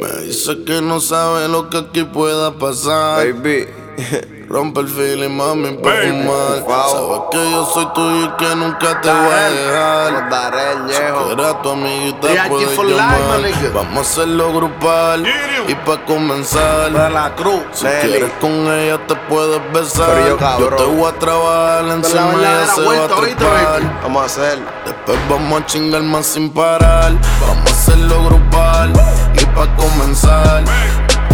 Me dice que no sabe lo que aquí pueda pasar. Baby. Rompe el feeling, mami, pa' fumar. Wow. Sabes que yo soy tuyo y que nunca te voy a dejar. daré el Si quieres tu amiguita puedes life, llamar. Vamos a hacerlo grupal y pa' comenzar. De la cruz. Si Nelly. quieres con ella te puedes besar. Yo, te voy a trabajar encima ella se va a vuelta, ¿oíste, trepar. Vamos a hacer. Después vamos a chingar más sin parar. Vamos a hacerlo grupal pa' comenzar.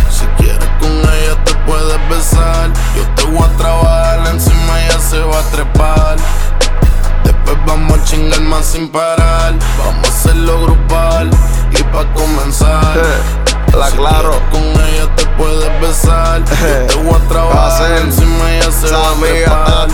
Si quieres con ella te puedes besar. Yo te voy a trabajar encima ella se va a trepar. Después vamos a chingar más sin parar. Vamos a hacerlo grupal y pa' comenzar. La Si claro. Con ella te puedes besar. Yo te voy a trabajar encima ella se va a trepar.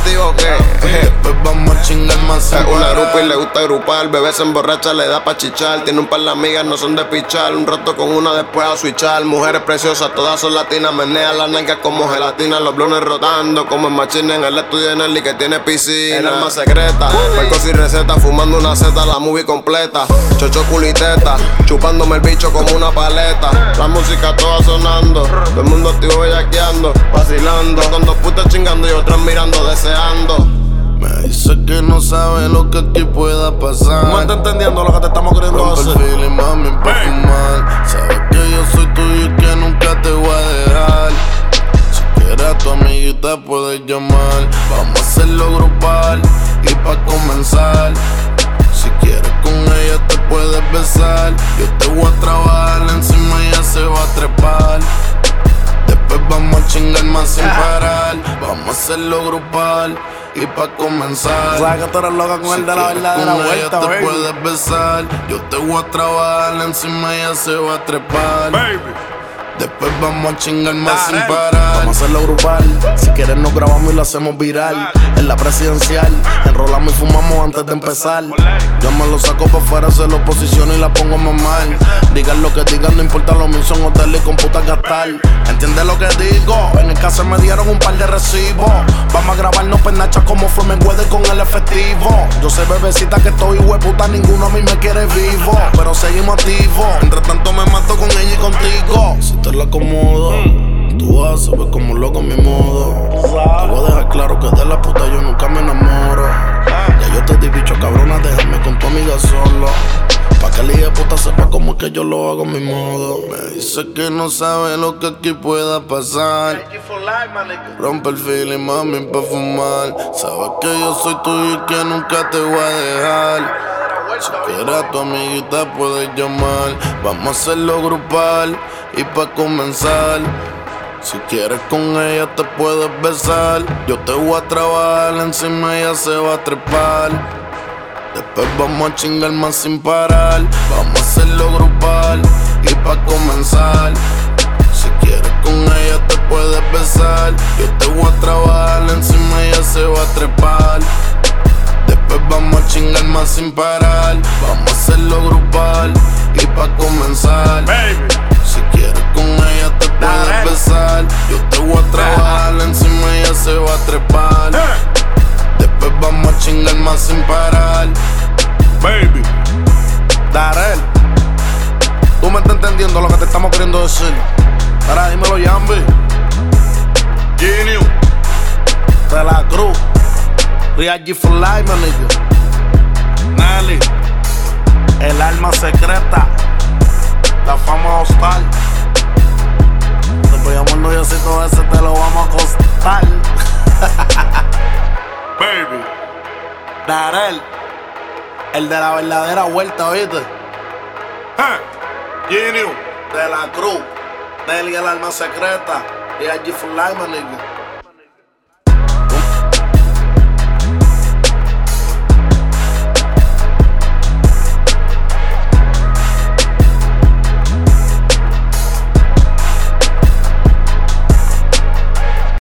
Después vamos a chingar Es una grupa y le gusta grupar, bebé se emborracha, le da pa' chichar. Tiene un par de amigas, no son de pichar. Un rato con una, después a switchar. Mujeres preciosas, todas son latinas. Menea las nalgas como gelatina, los blones rotando. Como en machine en el estudio de Nelly que tiene piscina. El alma secreta, percos y receta, fumando una seta, la movie completa. Chocho culiteta, chupándome el bicho como una paleta. La música toda sonando, todo el mundo activo bellaqueando, vacilando. Con dos putas chingando y otras mirando, deseando. Me dice que no sabe lo que aquí pueda pasar. No está entendiendo lo que te estamos queriendo Rompe el hacer. feeling, mami, pa' fumar. Sabes que yo soy tuyo y que nunca te voy a dejar. Si quieres tu amiguita puedes llamar. Vamos a hacerlo grupal y pa' comenzar. Si quieres con ella te puedes besar. Yo te voy a trabajar encima y ella se va a trepar. Después vamos a chingar más sin parar. Vamos a hacerlo grupal y pa' comenzar. Sabes que tú eres loca con el de la verdadera vuelta, te baby. puedes besar. Yo te voy a trabajar encima ella se va a trepar. Después vamos a chingar más sin parar. Vamos a hacerlo grupal. Si quieres nos grabamos y lo hacemos viral. En la presidencial, enrolamos y fumamos antes de empezar. Yo me lo saco para afuera, se lo posiciono y la pongo a mamar. Digan lo que digan, no importa lo mío, son hoteles y computas gastar. ¿Entiendes lo que digo? En el caso me dieron un par de recibos. Vamos a grabarnos penachas como fue Mayweather con el efectivo. Yo sé bebecita que estoy hueputa, ninguno a mí me quiere vivo. Pero seguimos activos. Entre tanto me mato con ella y contigo. Si te la acomodo, tú vas a saber como loco mi que yo lo hago a mi modo. Me dice que no sabe lo que aquí pueda pasar. Rompe el feeling, mami, pa' fumar. Sabes que yo soy tuyo y que nunca te voy a dejar. Si quieres tu amiguita puedes llamar. Vamos a hacerlo grupal y pa' comenzar. Si quieres con ella te puedes besar. Yo te voy a trabajar encima ella se va a trepar. Después vamos a chingar más sin parar. Vamos a hacerlo grupal y pa' comenzar. Si quieres con ella te puedes besar. Yo te voy a trabajar encima ella se va a trepar. Después vamos a chingar más sin parar. Vamos a hacerlo grupal y pa' comenzar. Si quieres con ella te puedes besar. Yo te voy a trabajar Tú me estás entendiendo lo que te estamos queriendo decir. Ahora dímelo, Yambi. Genio. De la Cruz. G for life, my. Nelly. El alma secreta. La fama hostal. Después llamar noviocito ese te lo vamos a costar. Baby. Darel. El de la verdadera vuelta, ¿oíste? Genio. De la Cruz. Nelly el alma secreta. Y allí for life, my nigga.